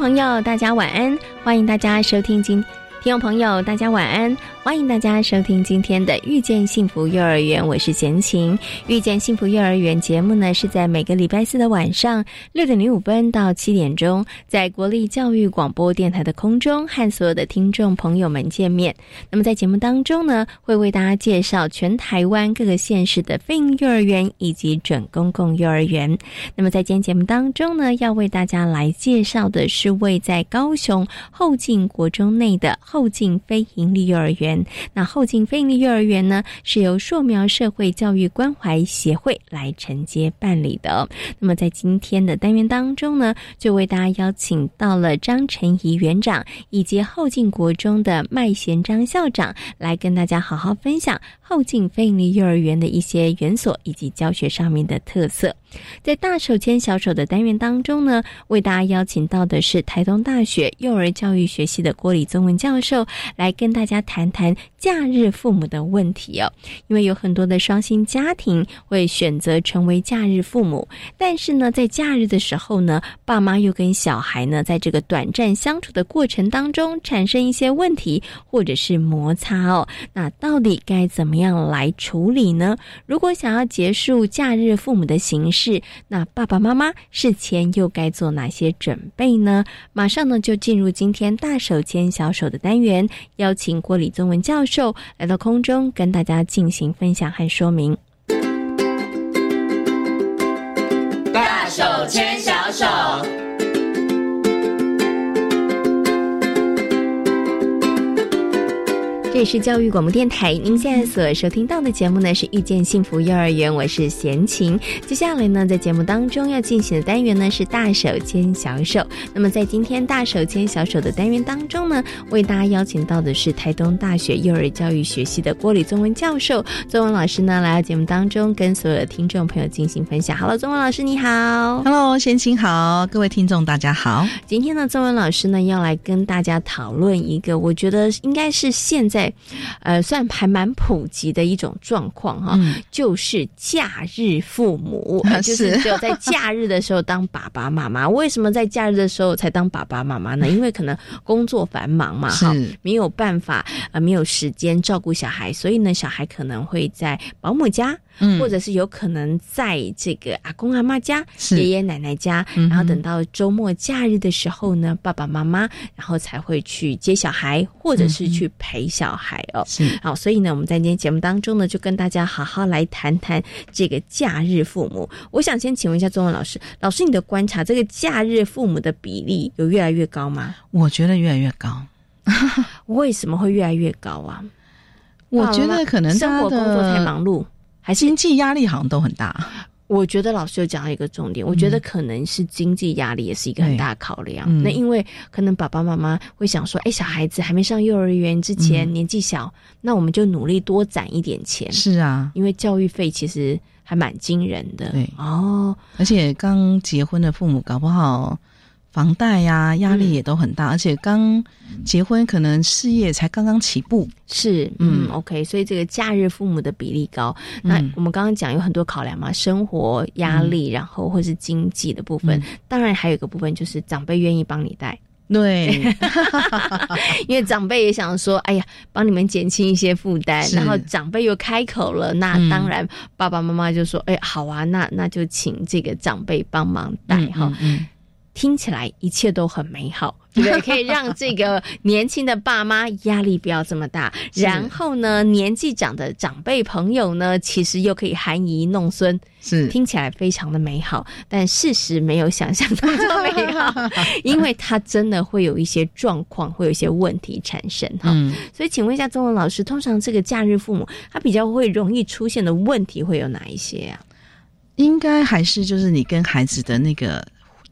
朋友，大家晚安，欢迎大家收听今。听众朋友，大家晚安。欢迎大家收听今天的《遇见幸福幼儿园》，我是贤琴。《遇见幸福幼儿园》节目呢，是在每个礼拜四的晚上六点零五分到七点钟，在国立教育广播电台的空中和所有的听众朋友们见面。那么在节目当中呢，会为大家介绍全台湾各个县市的非营幼儿园以及准公共幼儿园。那么在今天节目当中呢，要为大家来介绍的是位在高雄后进国中内的后进非营利幼儿园。那后进非营利幼儿园呢，是由硕苗社会教育关怀协会来承接办理的。那么在今天的单元当中呢，就为大家邀请到了张晨怡园长以及后进国中的麦贤章校长，来跟大家好好分享后进非营利幼儿园的一些园所以及教学上面的特色。在大手牵小手的单元当中呢，为大家邀请到的是台东大学幼儿教育学系的郭李宗文教授，来跟大家谈谈假日父母的问题哦。因为有很多的双薪家庭会选择成为假日父母，但是呢，在假日的时候呢，爸妈又跟小孩呢，在这个短暂相处的过程当中产生一些问题或者是摩擦哦。那到底该怎么样来处理呢？如果想要结束假日父母的形式，那爸爸妈妈事前又该做哪些准备呢？马上呢就进入今天大手牵小手的单元，邀请郭李宗文教授来到空中，跟大家进行分享和说明。大手牵小手。里是教育广播电台，您现在所收听到的节目呢是遇见幸福幼儿园，我是贤琴。接下来呢，在节目当中要进行的单元呢是大手牵小手。那么在今天大手牵小手的单元当中呢，为大家邀请到的是台东大学幼儿教育学系的郭李宗文教授。宗文老师呢来到节目当中，跟所有的听众朋友进行分享。Hello，宗文老师你好。Hello，贤琴好，各位听众大家好。今天呢，宗文老师呢要来跟大家讨论一个，我觉得应该是现在。呃，算还蛮普及的一种状况哈，就是假日父母，就是只有在假日的时候当爸爸妈妈。为什么在假日的时候才当爸爸妈妈呢？因为可能工作繁忙嘛，哈，没有办法呃，没有时间照顾小孩，所以呢，小孩可能会在保姆家。或者是有可能在这个阿公阿妈家、爷爷奶奶家，然后等到周末假日的时候呢，爸爸妈妈然后才会去接小孩，或者是去陪小孩哦。是好，所以呢，我们在今天节目当中呢，就跟大家好好来谈谈这个假日父母。我想先请问一下中文老师，老师你的观察，这个假日父母的比例有越来越高吗？我觉得越来越高。为什么会越来越高啊？我觉得可能生活工作太忙碌。还是经济压力好像都很大。我觉得老师有讲到一个重点，我觉得可能是经济压力也是一个很大的考量。那因为可能爸爸妈妈会想说，哎，小孩子还没上幼儿园之前年纪小，那我们就努力多攒一点钱。是啊，因为教育费其实还蛮惊人的。对哦，而且刚结婚的父母搞不好。房贷呀，压力也都很大，而且刚结婚，可能事业才刚刚起步。是，嗯，OK，所以这个假日父母的比例高。那我们刚刚讲有很多考量嘛，生活压力，然后或是经济的部分，当然还有一个部分就是长辈愿意帮你带。对，因为长辈也想说，哎呀，帮你们减轻一些负担，然后长辈又开口了，那当然爸爸妈妈就说，哎，好啊，那那就请这个长辈帮忙带哈。听起来一切都很美好，对。不对？可以让这个年轻的爸妈压力不要这么大，然后呢，年纪长的长辈朋友呢，其实又可以含饴弄孙，是。听起来非常的美好，但事实没有想象中这么美好，因为它真的会有一些状况，会有一些问题产生哈。所以，请问一下中文老师，通常这个假日父母他比较会容易出现的问题会有哪一些啊？应该还是就是你跟孩子的那个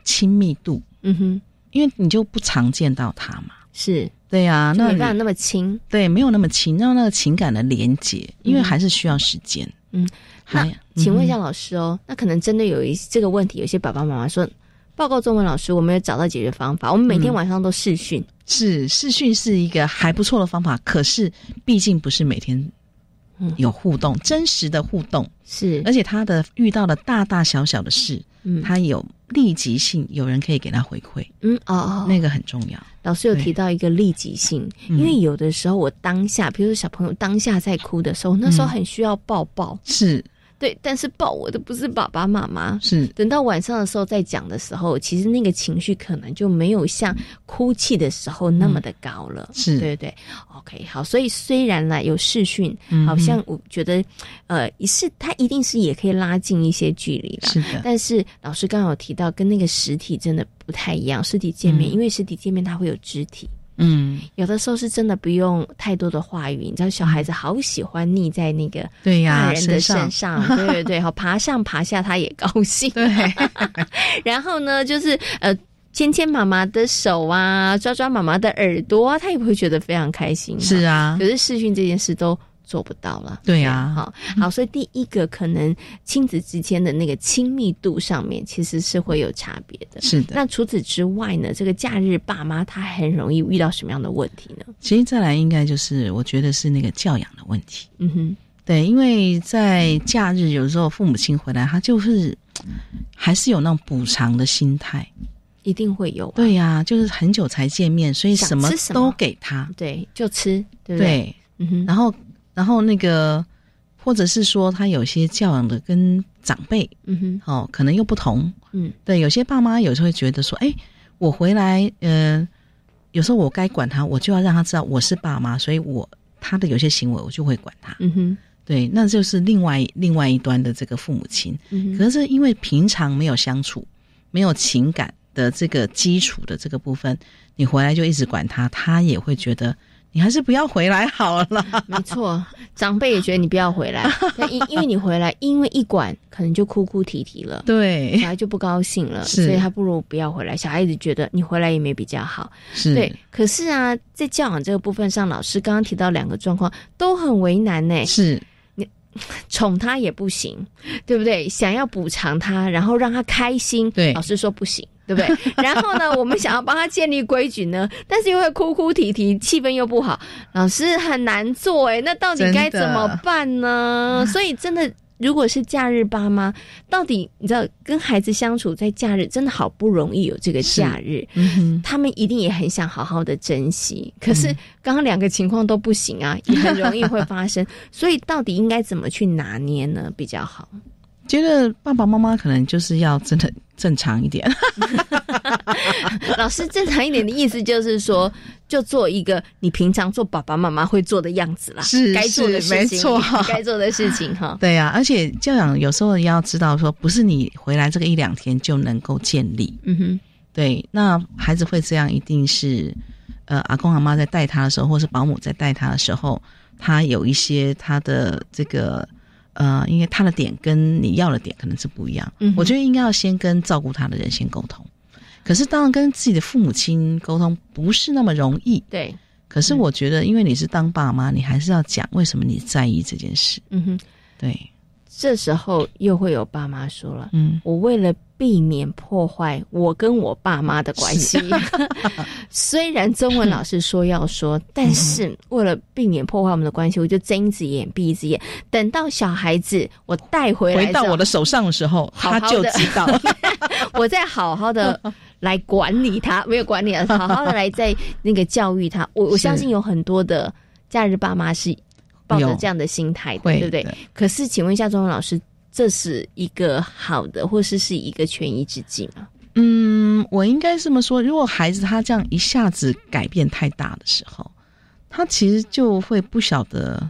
亲密度，嗯哼，因为你就不常见到他嘛，是。对呀，那没办法那么亲，对，没有那么亲，让那个情感的连接，因为还是需要时间。嗯，那请问一下老师哦，那可能真的有一这个问题，有些爸爸妈妈说，报告中文老师，我们有找到解决方法，我们每天晚上都视讯，是试训是一个还不错的方法，可是毕竟不是每天。有互动，真实的互动。是，而且他的遇到的大大小小的事，嗯，他有立即性，有人可以给他回馈，嗯哦哦，那个很重要。老师有提到一个立即性，因为有的时候我当下，比如说小朋友当下在哭的时候，那时候很需要抱抱，是。对，但是抱我的不是爸爸妈妈，是。等到晚上的时候再讲的时候，其实那个情绪可能就没有像哭泣的时候那么的高了，是。对对对，OK，好，所以虽然呢有视讯，好像我觉得，呃，是它一定是也可以拉近一些距离了，是的，但是老师刚好提到跟那个实体真的不太一样，实体见面，因为实体见面它会有肢体。嗯，有的时候是真的不用太多的话语，你知道小孩子好喜欢腻在那个对呀大人的身上，对对对，好爬上爬下他也高兴。对，然后呢，就是呃牵牵妈妈的手啊，抓抓妈妈的耳朵啊，他也会觉得非常开心。是啊，可是试训这件事都。做不到了，对呀，好，好，所以第一个可能亲子之间的那个亲密度上面其实是会有差别的，是的。那除此之外呢，这个假日爸妈他很容易遇到什么样的问题呢？其实再来应该就是我觉得是那个教养的问题，嗯哼，对，因为在假日有时候父母亲回来，他就是还是有那种补偿的心态，一定会有，对呀，就是很久才见面，所以什么都给他，对，就吃，对不对？嗯哼，然后。然后那个，或者是说他有些教养的跟长辈，嗯哼，哦，可能又不同，嗯，对，有些爸妈有时候会觉得说，哎，我回来，呃，有时候我该管他，我就要让他知道我是爸妈，所以我他的有些行为我就会管他，嗯哼，对，那就是另外另外一端的这个父母亲，嗯可是因为平常没有相处，没有情感的这个基础的这个部分，你回来就一直管他，他也会觉得。你还是不要回来好了。没错，长辈也觉得你不要回来，因因为你回来，因为一管可能就哭哭啼啼了，对，小孩就不高兴了，所以他不如不要回来。小孩子觉得你回来也没比较好，是对。可是啊，在教养这个部分上，老师刚刚提到两个状况都很为难呢。是你宠他也不行，对不对？想要补偿他，然后让他开心，对，老师说不行。对不对？然后呢，我们想要帮他建立规矩呢，但是又会哭哭啼啼，气氛又不好，老师很难做哎。那到底该怎么办呢？所以真的，如果是假日爸妈，到底你知道跟孩子相处在假日，真的好不容易有这个假日，他们一定也很想好好的珍惜。可是刚刚两个情况都不行啊，也很容易会发生。所以到底应该怎么去拿捏呢？比较好？觉得爸爸妈妈可能就是要真的。正常一点，老师正常一点的意思就是说，就做一个你平常做爸爸妈妈会做的样子啦，是该做的事情，没错，该做的事情哈。对呀，而且教养有时候要知道说，不是你回来这个一两天就能够建立。嗯哼，对，那孩子会这样，一定是呃，阿公阿妈在带他的时候，或是保姆在带他的时候，他有一些他的这个。呃，因为他的点跟你要的点可能是不一样，嗯，我觉得应该要先跟照顾他的人先沟通。可是当然跟自己的父母亲沟通不是那么容易，对。可是我觉得，因为你是当爸妈，你还是要讲为什么你在意这件事。嗯哼，对。这时候又会有爸妈说了，嗯，我为了。避免破坏我跟我爸妈的关系。虽然中文老师说要说，但是为了避免破坏我们的关系，我就睁一只眼闭一只眼。等到小孩子我带回来回到我的手上的时候，他就知道，我再好好的 来管理他，没有管理，好好的来在那个教育他。我我相信有很多的假日爸妈是抱着这样的心态的，对不对？可是，请问一下中文老师。这是一个好的，或是是一个权宜之计吗？嗯，我应该这么说，如果孩子他这样一下子改变太大的时候，他其实就会不晓得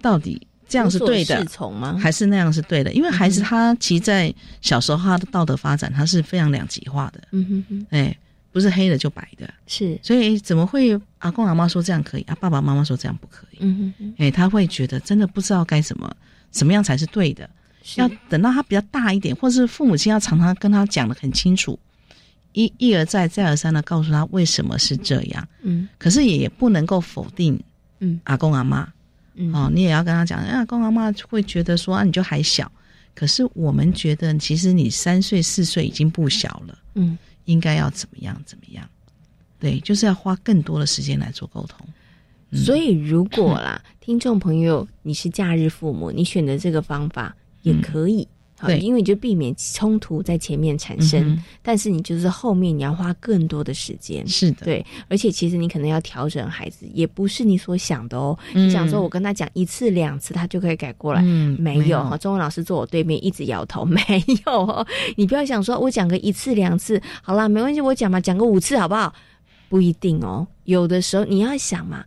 到底这样是对的，从吗？还是那样是对的？因为孩子他其实，在小时候他的道德发展他是非常两极化的，嗯哼哼，哎，不是黑的就白的，是，所以怎么会阿公阿妈说这样可以，啊爸爸妈妈说这样不可以？嗯哼哼，哎，他会觉得真的不知道该怎么，什么样才是对的。要等到他比较大一点，或是父母亲要常常跟他讲的很清楚，一一而再再而三的告诉他为什么是这样。嗯，可是也不能够否定，嗯，阿公阿妈，嗯，哦，你也要跟他讲，阿公阿妈会觉得说啊，你就还小，可是我们觉得其实你三岁四岁已经不小了，嗯，应该要怎么样怎么样？对，就是要花更多的时间来做沟通。所以如果啦，听众朋友，你是假日父母，你选择这个方法。也可以，对，因为你就避免冲突在前面产生，但是你就是后面你要花更多的时间，是的，对，而且其实你可能要调整孩子，也不是你所想的哦。你想说我跟他讲一次两次，他就可以改过来，嗯没有哈。中文老师坐我对面一直摇头，没有哦。你不要想说我讲个一次两次，好啦，没关系，我讲嘛，讲个五次好不好？不一定哦。有的时候你要想嘛，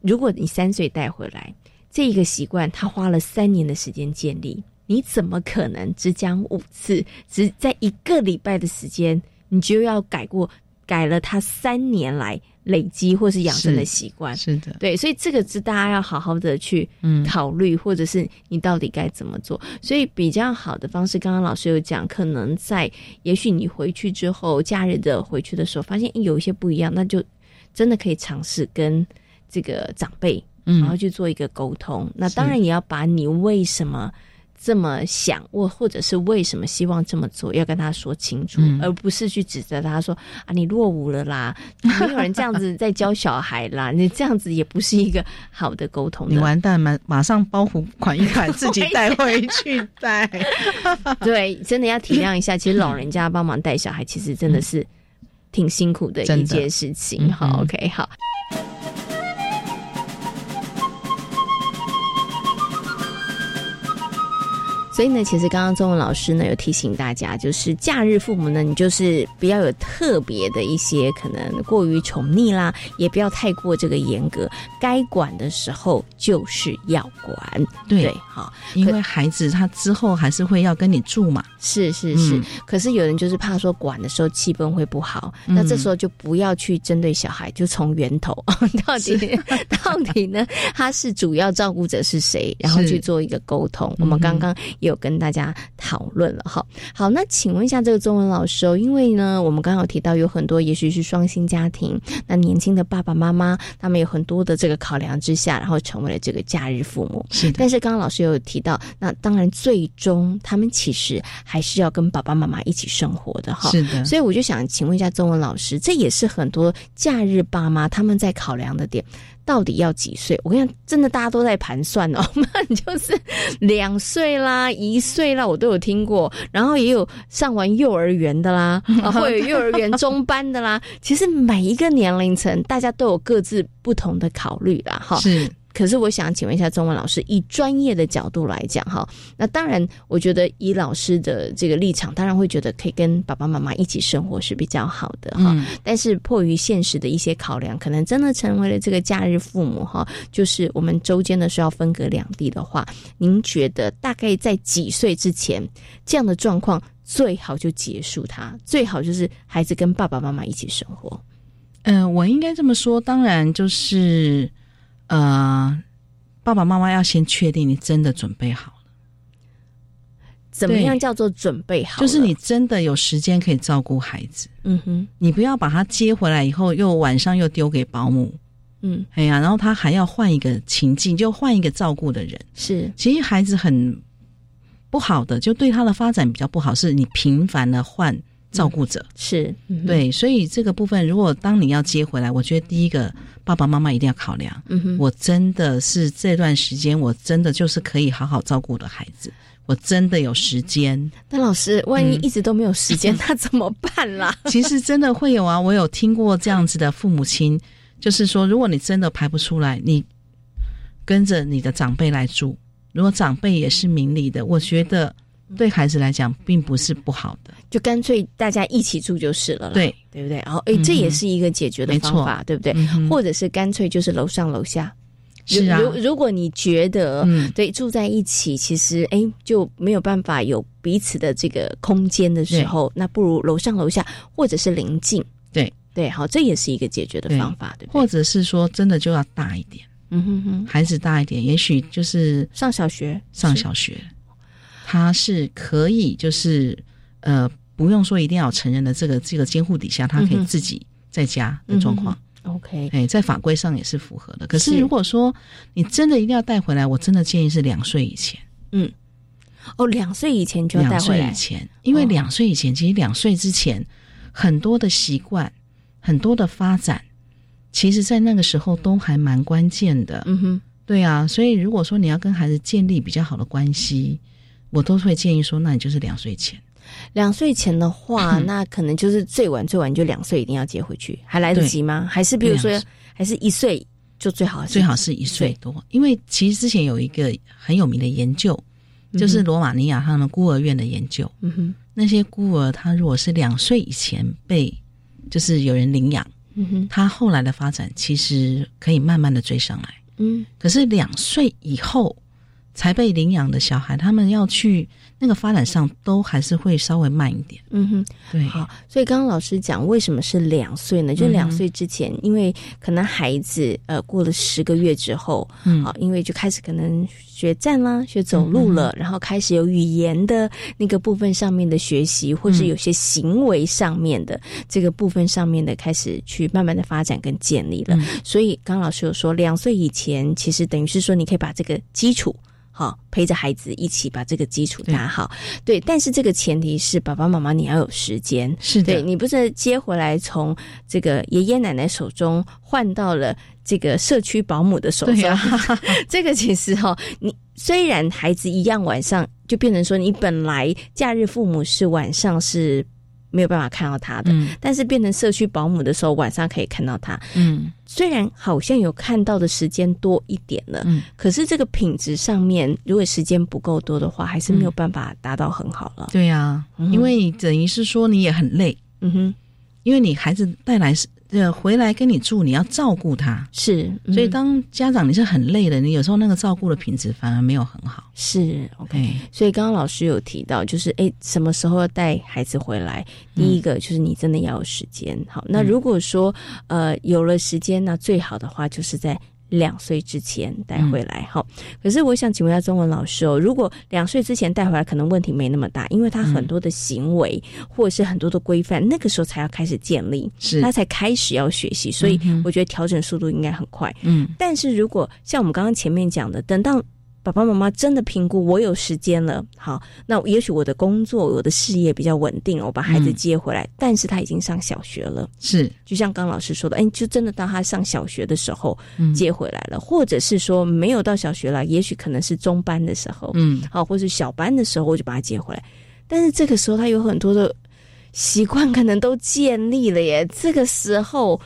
如果你三岁带回来这一个习惯，他花了三年的时间建立。你怎么可能只讲五次，只在一个礼拜的时间，你就要改过改了他三年来累积或是养成的习惯？是的，对，所以这个是大家要好好的去考虑，或者是你到底该怎么做。所以比较好的方式，刚刚老师有讲，可能在也许你回去之后，假日的回去的时候，发现有一些不一样，那就真的可以尝试跟这个长辈，然后去做一个沟通。那当然也要把你为什么。这么想，或或者是为什么希望这么做，要跟他说清楚，而不是去指责他说啊，你落伍了啦，没有人这样子在教小孩啦，你这样子也不是一个好的沟通。你完蛋，马马上包袱款一款，自己带回去带。对，真的要体谅一下，其实老人家帮忙带小孩，其实真的是挺辛苦的一件事情。好，OK，好。所以呢，其实刚刚中文老师呢有提醒大家，就是假日父母呢，你就是不要有特别的一些可能过于宠溺啦，也不要太过这个严格，该管的时候就是要管。对，好，因为孩子他之后还是会要跟你住嘛。是是是，可是有人就是怕说管的时候气氛会不好，那这时候就不要去针对小孩，就从源头 到底 到底呢，他是主要照顾者是谁，然后去做一个沟通。我们刚刚。有跟大家讨论了哈，好，那请问一下这个中文老师哦，因为呢，我们刚刚有提到有很多也许是双薪家庭，那年轻的爸爸妈妈他们有很多的这个考量之下，然后成为了这个假日父母。是，但是刚刚老师有提到，那当然最终他们其实还是要跟爸爸妈妈一起生活的哈。是的，所以我就想请问一下中文老师，这也是很多假日爸妈他们在考量的点。到底要几岁？我跟你讲，真的大家都在盘算哦。那就是两岁啦，一岁啦，我都有听过。然后也有上完幼儿园的啦，或有幼儿园中班的啦。其实每一个年龄层，大家都有各自不同的考虑啦。哈，是。可是我想请问一下中文老师，以专业的角度来讲，哈，那当然，我觉得以老师的这个立场，当然会觉得可以跟爸爸妈妈一起生活是比较好的，哈。但是迫于现实的一些考量，可能真的成为了这个假日父母，哈，就是我们周间的时候要分隔两地的话，您觉得大概在几岁之前，这样的状况最好就结束它，最好就是孩子跟爸爸妈妈一起生活。嗯，我应该这么说，当然就是。呃，爸爸妈妈要先确定你真的准备好了。怎么样叫做准备好？就是你真的有时间可以照顾孩子。嗯哼，你不要把他接回来以后，又晚上又丢给保姆。嗯，哎呀，然后他还要换一个情境，就换一个照顾的人。是，其实孩子很不好的，就对他的发展比较不好。是你频繁的换。照顾者是对，所以这个部分，如果当你要接回来，我觉得第一个爸爸妈妈一定要考量。嗯哼，我真的是这段时间，我真的就是可以好好照顾的孩子，我真的有时间。但老师，万一一直都没有时间，那怎么办啦？其实真的会有啊，我有听过这样子的父母亲，就是说，如果你真的排不出来，你跟着你的长辈来住，如果长辈也是明理的，我觉得。对孩子来讲并不是不好的，就干脆大家一起住就是了，对。对不对？然后哎，这也是一个解决的方法，对不对？或者是干脆就是楼上楼下。是啊，如如果你觉得对住在一起，其实哎就没有办法有彼此的这个空间的时候，那不如楼上楼下或者是临近。对。对，好，这也是一个解决的方法，对。或者是说，真的就要大一点，嗯哼哼，孩子大一点，也许就是上小学，上小学，他是可以就是呃不用说一定要成人的这个这个监护底下，他可以自己在家的状况。OK，哎，在法规上也是符合的。可是如果说你真的一定要带回来，我真的建议是两岁以前。嗯，哦，两岁以前就要带回来。以前，因为两岁以前，其实两岁之前很多的习惯、很多的发展，其实在那个时候都还蛮关键的。嗯哼，对啊。所以如果说你要跟孩子建立比较好的关系，我都会建议说，那你就是两岁前。两岁前的话，那可能就是最晚最晚就两岁一定要接回去，还来得及吗？还是比如说，还是一岁就最好？最好是一岁多，因为其实之前有一个很有名的研究，就是罗马尼亚他们孤儿院的研究。嗯哼，那些孤儿他如果是两岁以前被就是有人领养，嗯哼，他后来的发展其实可以慢慢的追上来。嗯，可是两岁以后才被领养的小孩，他们要去。那个发展上都还是会稍微慢一点，嗯哼，对。好，所以刚刚老师讲为什么是两岁呢？就两岁之前，因为可能孩子呃过了十个月之后，嗯，好，因为就开始可能学站啦，学走路了，然后开始有语言的那个部分上面的学习，或是有些行为上面的这个部分上面的开始去慢慢的发展跟建立了。所以刚老师有说，两岁以前其实等于是说你可以把这个基础。好，陪着孩子一起把这个基础打好。对，但是这个前提是爸爸妈妈你要有时间。是的，你不是接回来从这个爷爷奶奶手中换到了这个社区保姆的手中。这个其实哈，你虽然孩子一样晚上就变成说，你本来假日父母是晚上是。没有办法看到他的，但是变成社区保姆的时候，晚上可以看到他。嗯，虽然好像有看到的时间多一点了，嗯，可是这个品质上面，如果时间不够多的话，还是没有办法达到很好了。对呀，因为等于是说你也很累，嗯哼，因为你孩子带来是。呃，回来跟你住，你要照顾他，是，所以当家长你是很累的，你有时候那个照顾的品质反而没有很好。是，OK。所以刚刚老师有提到，就是哎，什么时候要带孩子回来？第一个就是你真的要有时间。好，那如果说呃有了时间，那最好的话就是在。两岁之前带回来哈，可是我想请问一下中文老师哦，如果两岁之前带回来，可能问题没那么大，因为他很多的行为或者是很多的规范，那个时候才要开始建立，是他才开始要学习，所以我觉得调整速度应该很快。嗯，但是如果像我们刚刚前面讲的，等到。爸爸妈妈真的评估我有时间了，好，那也许我的工作、我的事业比较稳定了，我把孩子接回来。但是他已经上小学了，是就像刚老师说的，哎，就真的到他上小学的时候接回来了，或者是说没有到小学了，也许可能是中班的时候，嗯，好，或是小班的时候，我就把他接回来。但是这个时候他有很多的习惯可能都建立了耶。这个时候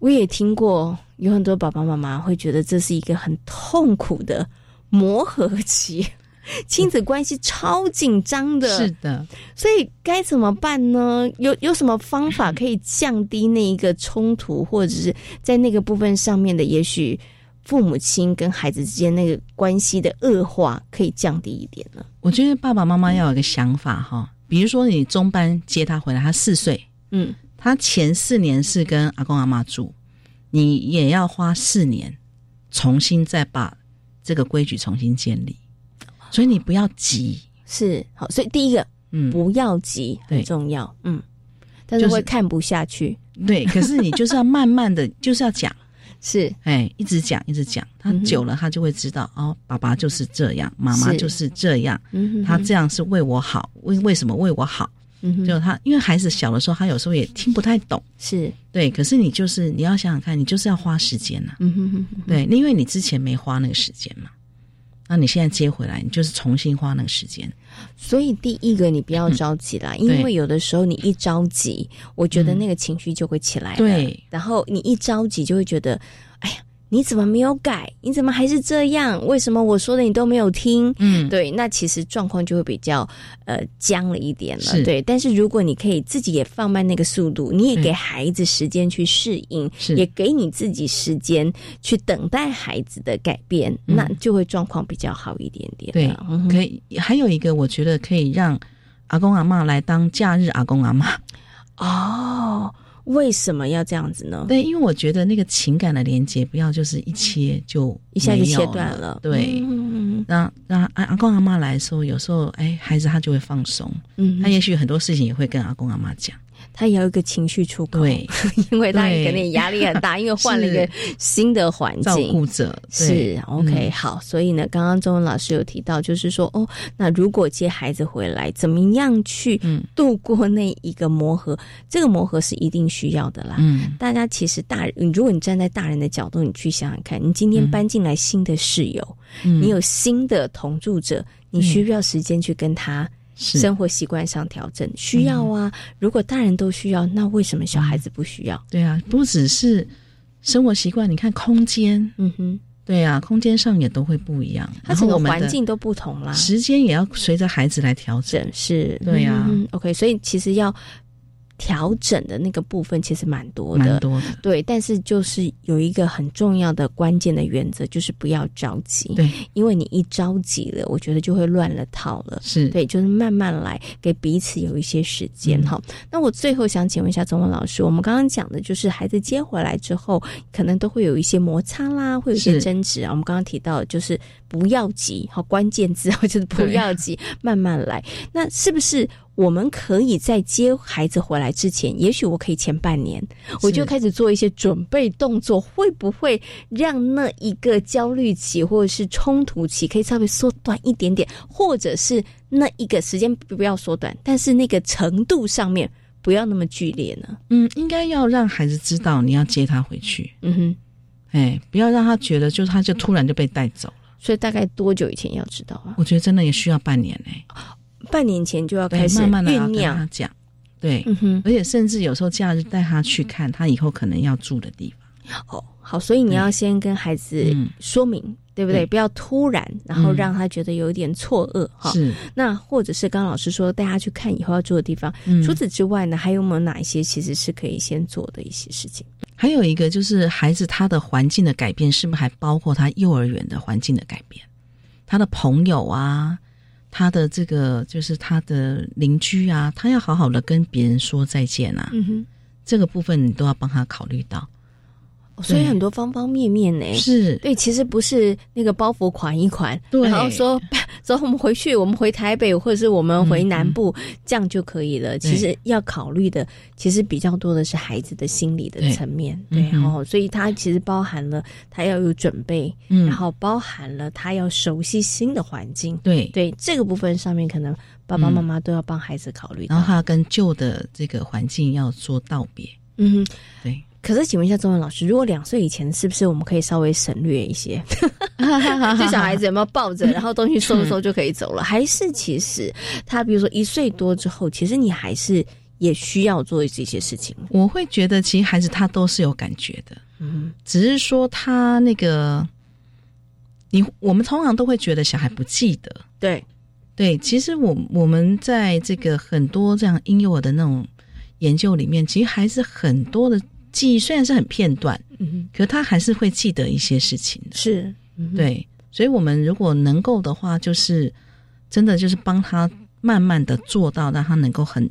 我也听过有很多爸爸妈妈会觉得这是一个很痛苦的。磨合期，亲子关系超紧张的，是的，所以该怎么办呢？有有什么方法可以降低那一个冲突，或者是在那个部分上面的，也许父母亲跟孩子之间那个关系的恶化可以降低一点呢？我觉得爸爸妈妈要有个想法哈，比如说你中班接他回来，他四岁，嗯，他前四年是跟阿公阿妈住，你也要花四年重新再把。这个规矩重新建立，所以你不要急，是好。所以第一个，嗯，不要急很重要，嗯，但是会看不下去，对。可是你就是要慢慢的，就是要讲，是，哎，一直讲，一直讲，他久了，他就会知道，哦，爸爸就是这样，妈妈就是这样，嗯，他这样是为我好，为为什么为我好？嗯，就他，因为孩子小的时候，他有时候也听不太懂，是对。可是你就是你要想想看，你就是要花时间呐，嗯哼哼，对，因为你之前没花那个时间嘛，那你现在接回来，你就是重新花那个时间。所以第一个，你不要着急啦，因为有的时候你一着急，我觉得那个情绪就会起来，对。然后你一着急，就会觉得。你怎么没有改？你怎么还是这样？为什么我说的你都没有听？嗯，对，那其实状况就会比较呃僵了一点了。对，但是如果你可以自己也放慢那个速度，你也给孩子时间去适应，是也给你自己时间去等待孩子的改变，嗯那就会状况比较好一点点。对嗯可以。还有一个，我觉得可以让阿公阿妈来当假日阿公阿妈。哦，为什么要这样子呢？对，因为我觉得那个情感的连接，不要就是一切就一下就切断了。对，嗯让让阿阿公阿妈来说，有时候哎，孩子他就会放松，嗯他也许很多事情也会跟阿公阿妈讲。他也有一个情绪出口，对，因为他对可能压力很大，因为换了一个新的环境。照境。顾者是 OK、嗯。好，所以呢，刚刚中文老师有提到，就是说哦，那如果接孩子回来，怎么样去嗯度过那一个磨合？这个磨合是一定需要的啦。嗯。大家其实大人，如果你站在大人的角度，你去想想看，你今天嗯。搬进来新的室友，嗯，你有新的同住者，你需要时间去跟他是生活习惯上调整，需要啊。如果大人都需要，那为什么小孩子不需要？对啊，不只是生活习惯，你看空间，嗯哼，对啊，空间上也都会不一样，它整个环境都不同啦。时间也要随着孩子来调整。整是，对啊嗯 OK，所以其实要调整的那个部分其实蛮多的，蛮多的，对，但是就是有一个很重要的关键的原则，就是不要着急，对，因为你一着急了，我觉得就会乱了套了。是，对，就是慢慢来，给彼此有一些时间嗯。哈、那我最后想请问一下钟文老师，我们刚刚讲的就是孩子接回来之后，可能都会有一些摩擦啦，会有一些争执啊。我们刚刚提到的就是不要急，好关键字 就是不要急，慢慢来。那是不是我们可以在接孩子回来之前，也许我可以前半年我就开始做一些准备动作，会不会让那一个焦虑期或者是冲突期可以稍微缩短一点点，或者是那一个时间不要缩短，但是那个程度上面不要那么剧烈呢？嗯，应该要让孩子知道你要接他回去，嗯哼，哎，不要让他觉得就是他就突然就被带走了。所以大概多久以前要知道啊？我觉得真的也需要半年呢、半年前就要开始慢慢的跟酝酿他。讲，对，嗯哼，而且甚至有时候假日带他去看他以后可能要住的地方。哦，好，所以你要先跟孩子嗯说明，对不对？不要突然，然后嗯让他觉得有一点错愕哈。是，那或者是刚刚老师说带他去看以后要住的地方。嗯除此之外呢，还有没有哪一些其实是可以先做的一些事情？还有一个就是孩子他的环境的改变，是不是还包括他幼儿园的环境的改变？他的朋友啊，他的这个就是他的邻居啊，他要好好的跟别人说再见啊。嗯哼。这个部分你都要帮他考虑到。哦所以很多方方面面呢。是，对，其实不是那个包袱款一款，对。然后说 走我们回去，我们回台北，或者是我们回南部，这样就可以了。其实要考虑的，其实比较多的是孩子的心理的层面，对，然后所以他其实包含了他要有准备，嗯。然后包含了他要熟悉新的环境，对，对这个部分上面，可能爸爸妈妈都要帮孩子考虑到。然后他跟旧的这个环境要做道别。嗯哼。对，可是，请问一下中文老师，如果两岁以前，是不是我们可以稍微省略一些？就小孩子有没有抱着，然后东西收一收就可以走了？还是其实他比如说一岁多之后，其实你还是也需要做这些事情？我会觉得其实孩子他都是有感觉的，嗯，只是说他那个，你我们通常都会觉得小孩不记得。对，对，其实我我们在这个很多这样婴幼儿的那种研究里面，其实孩子很多的记忆虽然是很片段，嗯，可他还是会记得一些事情的。是，嗯，对，所以我们如果能够的话，就是真的就是帮他慢慢的做到，让他能够很，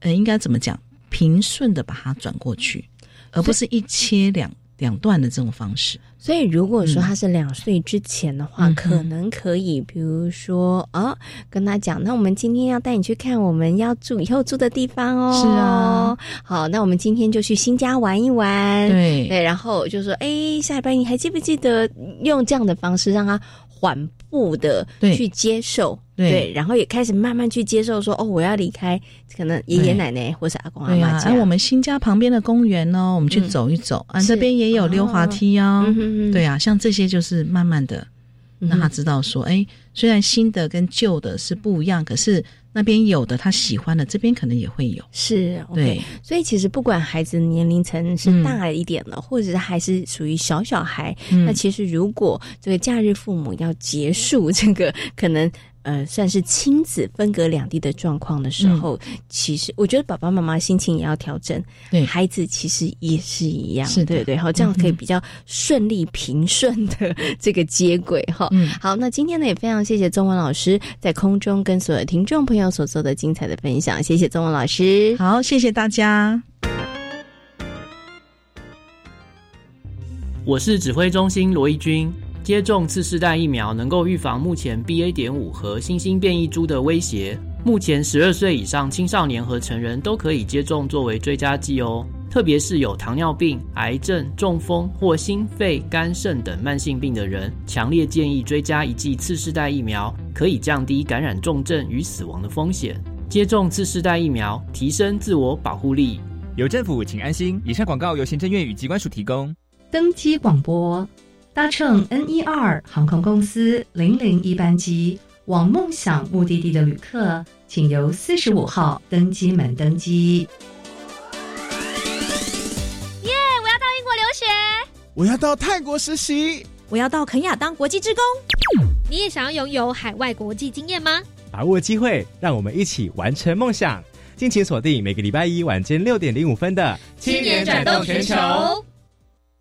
呃，应该怎么讲，平顺的把它转过去，而不是一切两两段的这种方式。所以，如果说他是两岁之前的话，嗯可能可以，比如说啊，跟他讲，那我们今天要带你去看我们要住以后住的地方哦。是啊，好，那我们今天就去新家玩一玩。对对，然后就说，哎，下礼拜你还记不记得用这样的方式让他缓步的去接受，对。然后也开始慢慢去接受说，哦，我要离开可能爷爷奶奶或是阿公阿对啊，妈家。哎、我们新家旁边的公园呢，我们去嗯。走一走、啊，是。这边也有溜滑梯哦。对啊，像这些就是慢慢的让他知道说，哎，虽然新的跟旧的是不一样，可是那边有的他喜欢的，这边可能也会有。是，对，所以其实不管孩子年龄层是大一点了，或者是还是属于小小孩，那其实如果这个假日父母要结束这个可能。呃，算是亲子分隔两地的状况的时候，其实我觉得爸爸妈妈心情也要调整，对孩子其实也是一样，是对对，好，这样可以比较顺利平顺的这个接轨哈。嗯，好，那今天呢也非常谢谢宗文老师在空中跟所有听众朋友所做的精彩的分享，谢谢宗文老师，好，谢谢大家。我是指挥中心罗一军。接种次世代疫苗能够预防目前 BA. 点五和新兴变异株的威胁。目前十二岁以上青少年和成人都可以接种作为追加剂哦。特别是有糖尿病、癌症、中风或心肺、肝肾等慢性病的人，强烈建议追加一剂次世代疫苗，可以降低感染重症与死亡的风险。接种次世代疫苗，提升自我保护力。有政府，请安心。以上广告由行政院与机关署提供。登机广播。搭乘 N 一二航空公司零零一班机往梦想目的地的旅客，请由四十五号登机门登机。耶！我要到英国留学，我要到泰国实习，我要到肯亚当国际职工。你也想要拥有海外国际经验吗？把握机会，让我们一起完成梦想。敬请锁定每个礼拜一晚间六点零五分的《青年转动全球》。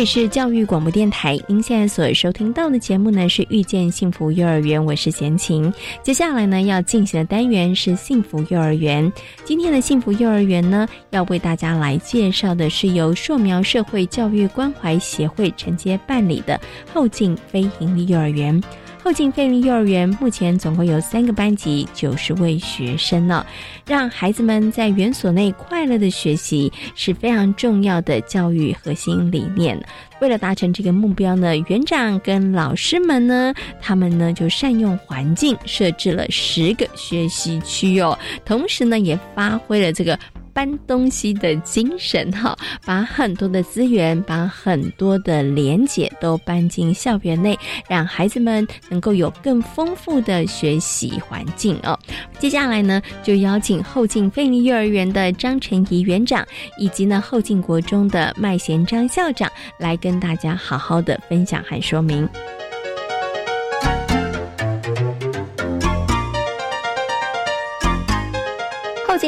里是教育广播电台，您现在所收听到的节目呢是遇见幸福幼儿园，我是贤琴。接下来呢要进行的单元是幸福幼儿园。今天的幸福幼儿园呢，要为大家来介绍的是由硕苗社会教育关怀协会承接办理的后进非营利幼儿园。后进费力幼儿园目前总共有三个班级，九十位学生呢。让孩子们在园所内快乐的学习是非常重要的教育核心理念。为了达成这个目标呢，园长跟老师们呢，他们呢就善用环境，设置了十个学习区哦。同时呢，也发挥了这个。搬东西的精神哈，把很多的资源，把很多的连结都搬进校园内，让孩子们能够有更丰富的学习环境哦。接下来呢，就邀请后进费力幼儿园的张晨怡园长，以及呢后进国中的麦贤章校长，来跟大家好好的分享和说明。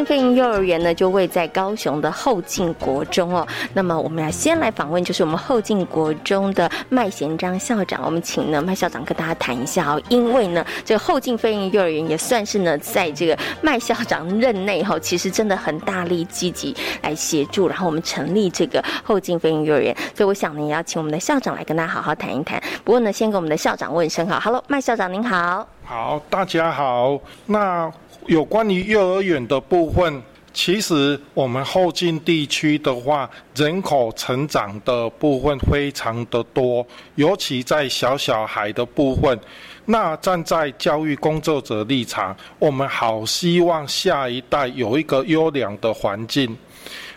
飞营幼儿园呢，就位在高雄的后进国中哦。那么，我们要先来访问，就是我们后进国中的麦贤章校长。我们请呢麦校长跟大家谈一下哦。因为呢，这个后进飞营幼儿园也算是呢，在这个麦校长任内哈，其实真的很大力积极来协助，然后我们成立这个后进飞营幼儿园。所以，我想呢，也要请我们的校长来跟大家好好谈一谈。不过呢，先跟我们的校长问声好，Hello，麦校长您好。好，大家好。那有关于幼儿园的部分，其实我们后进地区的话，人口成长的部分非常的多，尤其在小小孩的部分。那站在教育工作者立场，我们好希望下一代有一个优良的环境。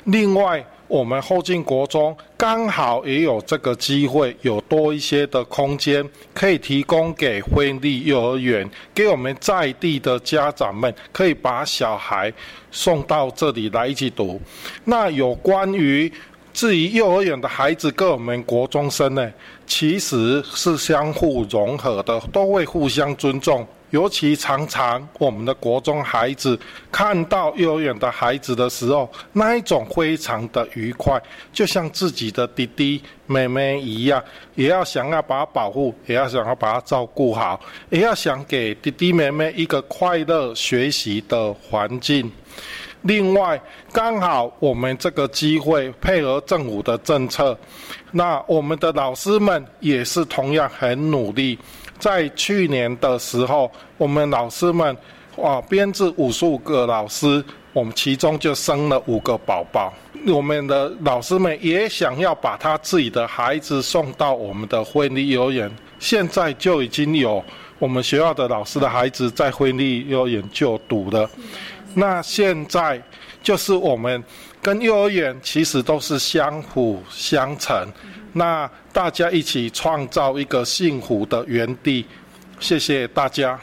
另外，我们后进国中刚好也有这个机会，有多一些的空间，可以提供给惠利幼儿园，给我们在地的家长们，可以把小孩送到这里来一起读。那有关于至于幼儿园的孩子跟我们国中生呢，其实是相互融合的，都会互相尊重。尤其常常我们的国中孩子看到幼儿园的孩子的时候，那一种非常的愉快，就像自己的弟弟妹妹一样，也要想要把他保护，也要想要把他照顾好，也要想给弟弟妹妹一个快乐学习的环境。另外，刚好我们这个机会配合政府的政策，那我们的老师们也是同样很努力。在去年的时候，我们老师们啊编制五十五个老师，我们其中就生了五个宝宝。我们的老师们也想要把他自己的孩子送到我们的惠利幼儿园，现在就已经有我们学校的老师的孩子在惠利幼儿园就读了。那现在就是我们跟幼儿园其实都是相辅相成，那大家一起创造一个幸福的园地。谢谢大家。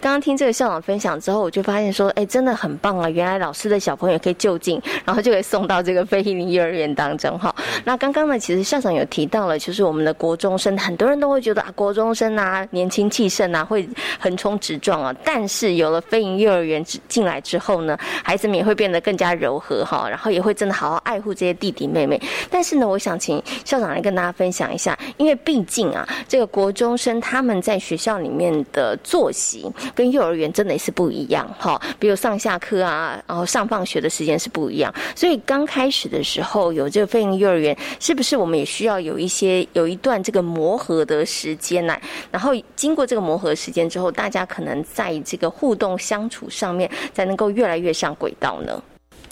刚刚听这个校长分享之后，我就发现说，哎，真的很棒啊！原来老师的小朋友可以就近，然后就可以送到这个非营利幼儿园当中哈。那刚刚呢，其实校长有提到了，就是我们的国中生，很多人都会觉得啊，国中生啊，年轻气盛啊，会横冲直撞啊。但是有了非营幼儿园进来之后呢，孩子们也会变得更加柔和哈，然后也会真的好好爱护这些弟弟妹妹。但是呢，我想请校长来跟大家分享一下，因为毕竟啊，这个国中生他们在学校里面的作息。跟幼儿园真的是不一样哈，比如上下课啊，然后上放学的时间是不一样，所以刚开始的时候有这个飞行幼儿园，是不是我们也需要有一些有一段这个磨合的时间呢？然后经过这个磨合时间之后，大家可能在这个互动相处上面才能够越来越上轨道呢？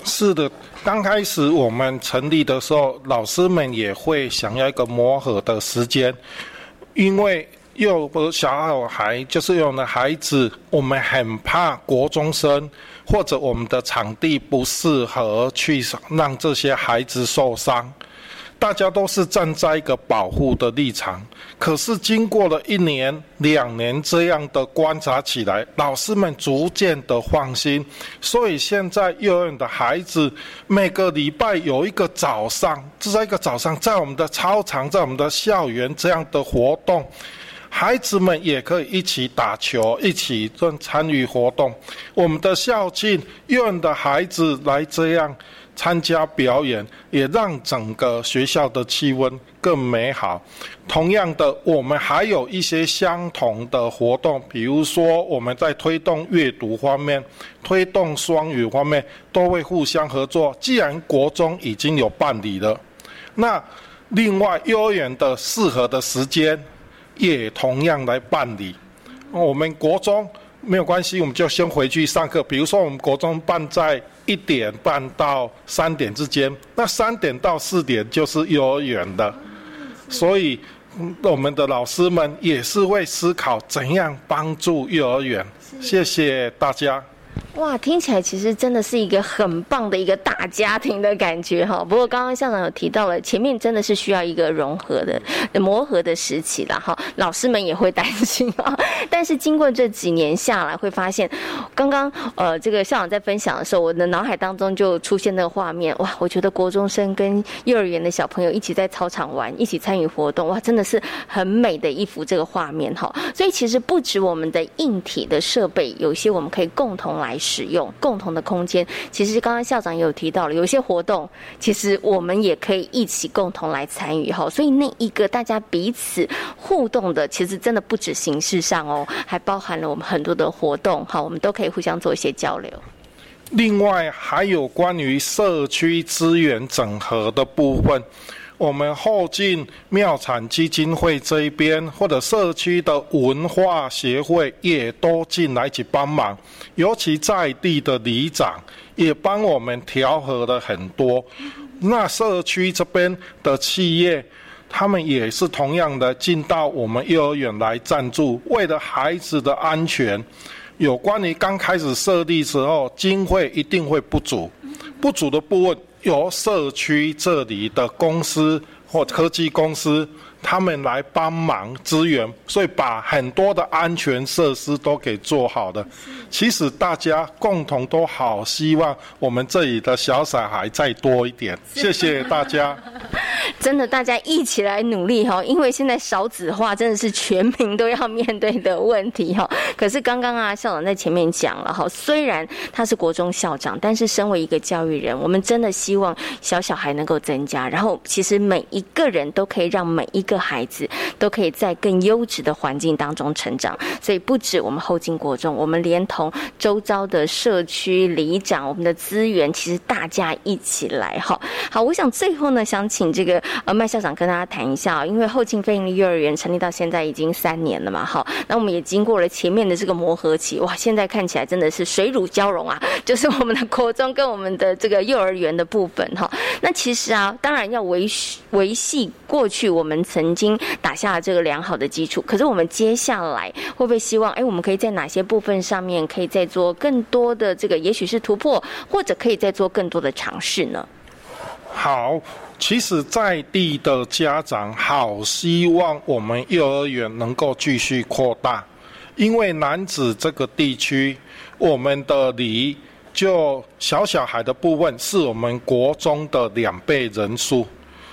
是的，刚开始我们成立的时候，老师们也会想要一个磨合的时间，因为。幼儿小孩就是有的孩子，我们很怕国中生或者我们的场地不适合去让这些孩子受伤。大家都是站在一个保护的立场，可是经过了一年、两年这样的观察起来，老师们逐渐的放心。所以现在幼儿园的孩子每个礼拜有一个早上，就在一个早上，在我们的操场，在我们的校园这样的活动。孩子们也可以一起打球，一起做参与活动。我们的校庆，院的孩子来这样参加表演，也让整个学校的气氛更美好。同样的，我们还有一些相同的活动，比如说我们在推动阅读方面、推动双语方面，都会互相合作。既然国中已经有办理了，那另外幼儿园的适合的时间。也同样来办理。我们国中没有关系，我们就先回去上课。比如说，我们国中办在一点半到三点之间，那三点到四点就是幼儿园的。所以，我们的老师们也是会思考怎样帮助幼儿园。谢谢大家。哇，听起来其实真的是一个很棒的一个大家庭的感觉哈。不过刚刚校长有提到了，前面真的是需要一个融合的磨合的时期了哈。老师们也会担心啊。但是经过这几年下来，会发现，刚刚呃这个校长在分享的时候，我的脑海当中就出现那个画面哇，我觉得国中生跟幼儿园的小朋友一起在操场玩，一起参与活动哇，真的是很美的一幅这个画面哈。所以其实不止我们的硬体的设备，有些我们可以共同来。使用共同的空间，其实刚刚校长也有提到了，有一些活动，其实我们也可以一起共同来参与哈。所以那一个大家彼此互动的，其实真的不止形式上哦，还包含了我们很多的活动哈，我们都可以互相做一些交流。另外还有关于社区资源整合的部分。我们后进庙产基金会这一边，或者社区的文化协会也都进来一起帮忙，尤其在地的里长也帮我们调和了很多。那社区这边的企业，他们也是同样的进到我们幼儿园来赞助，为了孩子的安全，有关于刚开始设立时候经费一定会不足，不足的部分。由社区这里的公司或科技公司。他们来帮忙支援，所以把很多的安全设施都给做好的。其实大家共同都好希望我们这里的小小孩再多一点。谢谢大家。真的，大家一起来努力哈，因为现在少子化真的是全民都要面对的问题哈。可是刚刚啊，校长在前面讲了哈，虽然他是国中校长，但是身为一个教育人，我们真的希望小小孩能够增加，然后其实每一个人都可以让每一个孩子都可以在更优质的环境当中成长。所以不止我们后进国中，我们连同周遭的社区里长，我们的资源，其实大家一起来哈。好，我想最后呢，想请这个。呃，麦校长跟大家谈一下啊因为后进飞营利幼儿园成立到现在已经三年了嘛，哈，那我们也经过了前面的这个磨合期，哇，现在看起来真的是水乳交融啊，就是我们的国中跟我们的这个幼儿园的部分，哈，那其实啊，当然要维维系过去我们曾经打下了这个良好的基础，可是我们接下来会不会希望，哎，我们可以在哪些部分上面可以再做更多的这个，也许是突破，或者可以再做更多的尝试呢？好。其实，在地的家长好希望我们幼儿园能够继续扩大，因为南子这个地区，我们的离就小小孩的部分是我们国中的两倍人数，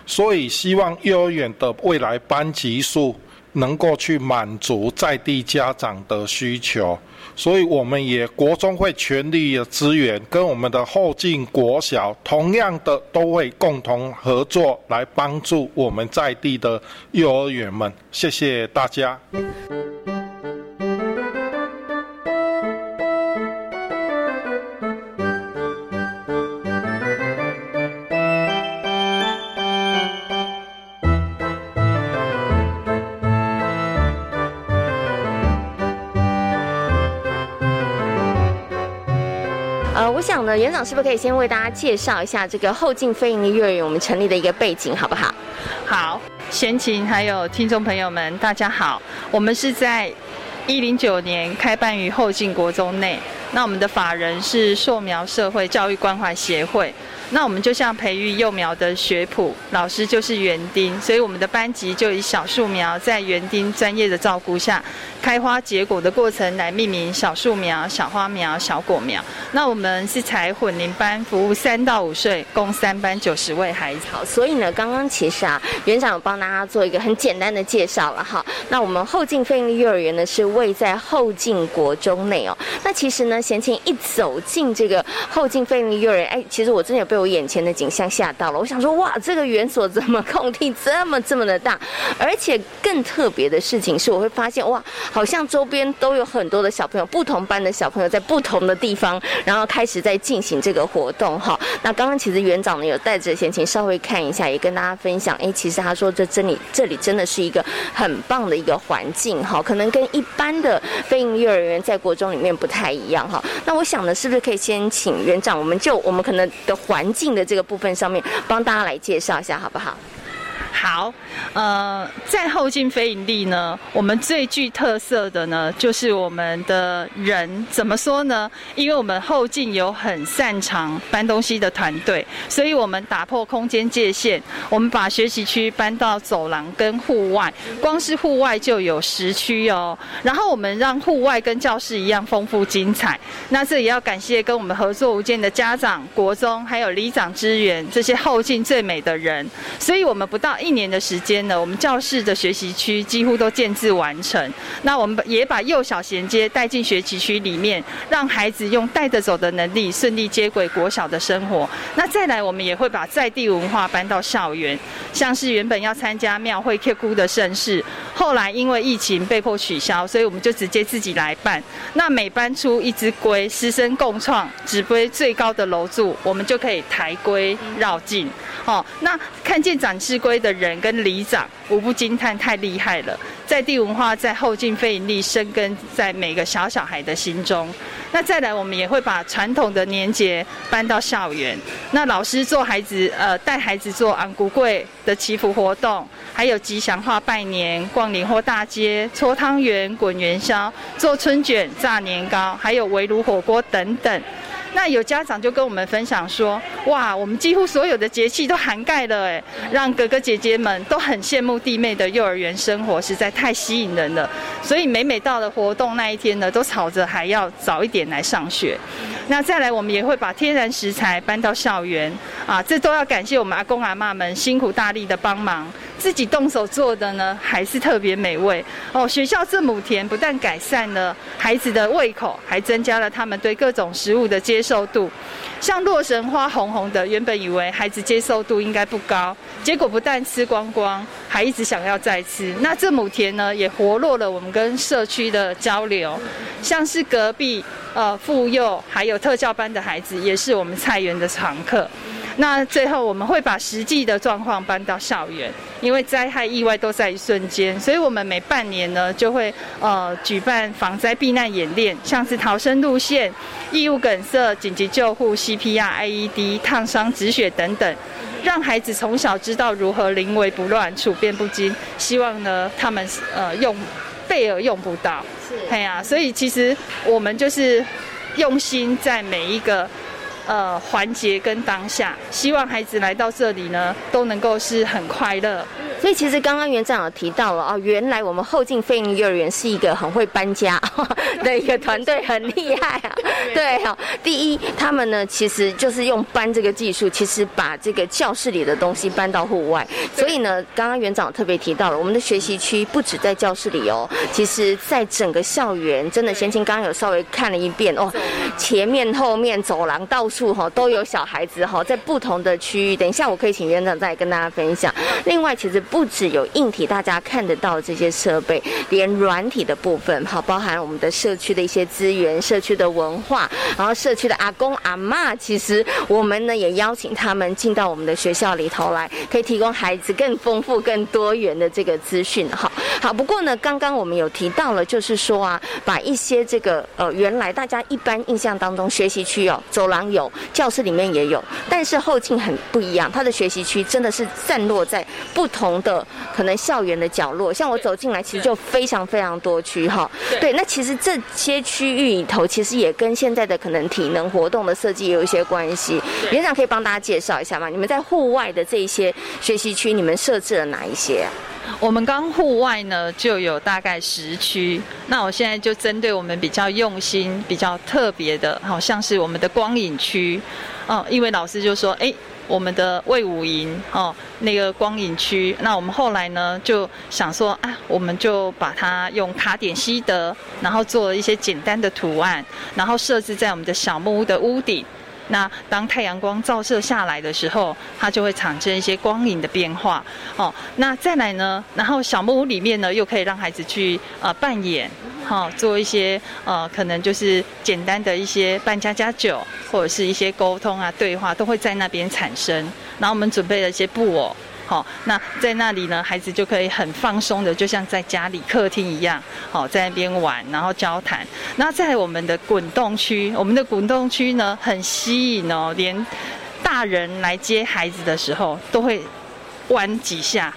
所以希望幼儿园的未来班级数能够去满足在地家长的需求。所以我们也国中会全力的支援，跟我们的后进国小同样的都会共同合作来帮助我们在地的幼儿园们。谢谢大家。我想呢，园长是不是可以先为大家介绍一下这个后进飞营的幼儿园我们成立的一个背景，好不好？好，贤琴还有听众朋友们，大家好，我们是在一零九年开办于后进国中内，那我们的法人是硕苗社会教育关怀协会。那我们就像培育幼苗的学谱，老师就是园丁，所以我们的班级就以小树苗在园丁专业的照顾下，开花结果的过程来命名小树苗、小花苗、小果苗。那我们是采混龄班，服务三到五岁，共三班九十位孩子。好，所以呢，刚刚其实啊，园长有帮大家做一个很简单的介绍了哈。那我们后进飞利幼儿园呢，是位在后进国中内哦。那其实呢，贤琴一走进这个后进飞利幼儿园，哎，其实我真的有被。我眼前的景象吓到了，我想说哇，这个园所怎么空地这么这么的大？而且更特别的事情是，我会发现哇，好像周边都有很多的小朋友，不同班的小朋友在不同的地方，然后开始在进行这个活动哈。那刚刚其实园长呢有带着先请稍微看一下，也跟大家分享，哎，其实他说这这里这里真的是一个很棒的一个环境哈，可能跟一般的飞营幼儿园在国中里面不太一样哈。那我想呢，是不是可以先请园长，我们就我们可能的环境的这个部分上面，帮大家来介绍一下，好不好？好，呃，在后进非营利呢，我们最具特色的呢，就是我们的人怎么说呢？因为我们后进有很擅长搬东西的团队，所以我们打破空间界限，我们把学习区搬到走廊跟户外，光是户外就有十区哦。然后我们让户外跟教室一样丰富精彩。那这也要感谢跟我们合作无间的家长、国中还有里长支援这些后进最美的人，所以我们不到一。年的时间呢，我们教室的学习区几乎都建制完成。那我们也把幼小衔接带进学习区里面，让孩子用带着走的能力顺利接轨国小的生活。那再来，我们也会把在地文化搬到校园，像是原本要参加庙会 Q 姑的盛事，后来因为疫情被迫取消，所以我们就直接自己来办。那每搬出一只龟，师生共创指龟最高的楼柱，我们就可以抬龟绕境。哦，那看见展翅龟的人跟里长，无不惊叹太厉害了。在地文化在后进非盈利生根在每个小小孩的心中。那再来，我们也会把传统的年节搬到校园。那老师做孩子，呃，带孩子做昂古贵的祈福活动，还有吉祥话拜年、逛年货大街、搓汤圆、滚元宵、做春卷、炸年糕，还有围炉火锅等等。那有家长就跟我们分享说，哇，我们几乎所有的节气都涵盖了，哎，让哥哥姐姐们都很羡慕弟妹的幼儿园生活，实在太吸引人了。所以每每到了活动那一天呢，都吵着还要早一点来上学。那再来，我们也会把天然食材搬到校园啊，这都要感谢我们阿公阿妈们辛苦大力的帮忙。自己动手做的呢，还是特别美味哦。学校这亩田不但改善了孩子的胃口，还增加了他们对各种食物的接受度。像洛神花红红的，原本以为孩子接受度应该不高，结果不但吃光光，还一直想要再吃。那这亩田呢，也活络了我们跟社区的交流。像是隔壁呃妇幼还有特教班的孩子，也是我们菜园的常客。那最后我们会把实际的状况搬到校园，因为灾害意外都在一瞬间，所以我们每半年呢就会呃举办防灾避难演练，像是逃生路线、异物梗塞、紧急救护、CPR、IED、烫伤止血等等，让孩子从小知道如何临危不乱、处变不惊。希望呢他们呃用备而用不到，是，哎呀，所以其实我们就是用心在每一个。呃，环节跟当下，希望孩子来到这里呢，都能够是很快乐。所以其实刚刚园长有提到了哦，原来我们后进飞鹰幼儿园是一个很会搬家 的一个团队，很厉害啊。对哈，第一，他们呢其实就是用搬这个技术，其实把这个教室里的东西搬到户外。所以呢，刚刚园长特别提到了，我们的学习区不止在教室里哦，其实在整个校园，真的贤青刚刚有稍微看了一遍哦，前面、后面、走廊到处哈都有小孩子哈，在不同的区域。等一下我可以请园长再跟大家分享。另外，其实。不止有硬体，大家看得到这些设备，连软体的部分，好，包含我们的社区的一些资源、社区的文化，然后社区的阿公阿妈，其实我们呢也邀请他们进到我们的学校里头来，可以提供孩子更丰富、更多元的这个资讯。好，好，不过呢，刚刚我们有提到了，就是说啊，把一些这个呃，原来大家一般印象当中学习区有走廊有，教室里面也有，但是后劲很不一样，他的学习区真的是散落在不同。的可能校园的角落，像我走进来，其实就非常非常多区哈。对，那其实这些区域里头，其实也跟现在的可能体能活动的设计有一些关系。园长可以帮大家介绍一下吗？你们在户外的这一些学习区，你们设置了哪一些？我们刚户外呢就有大概十区，那我现在就针对我们比较用心、比较特别的，好像是我们的光影区。哦，因为老师就说，哎。我们的魏武营哦，那个光影区，那我们后来呢就想说啊，我们就把它用卡点西德，然后做了一些简单的图案，然后设置在我们的小木屋的屋顶。那当太阳光照射下来的时候，它就会产生一些光影的变化。哦，那再来呢，然后小木屋里面呢，又可以让孩子去呃扮演。好，做一些呃，可能就是简单的一些扮家家酒，或者是一些沟通啊、对话，都会在那边产生。然后我们准备了一些布偶，好，那在那里呢，孩子就可以很放松的，就像在家里客厅一样，好，在那边玩，然后交谈。那在我们的滚动区，我们的滚动区呢，很吸引哦，连大人来接孩子的时候都会玩几下。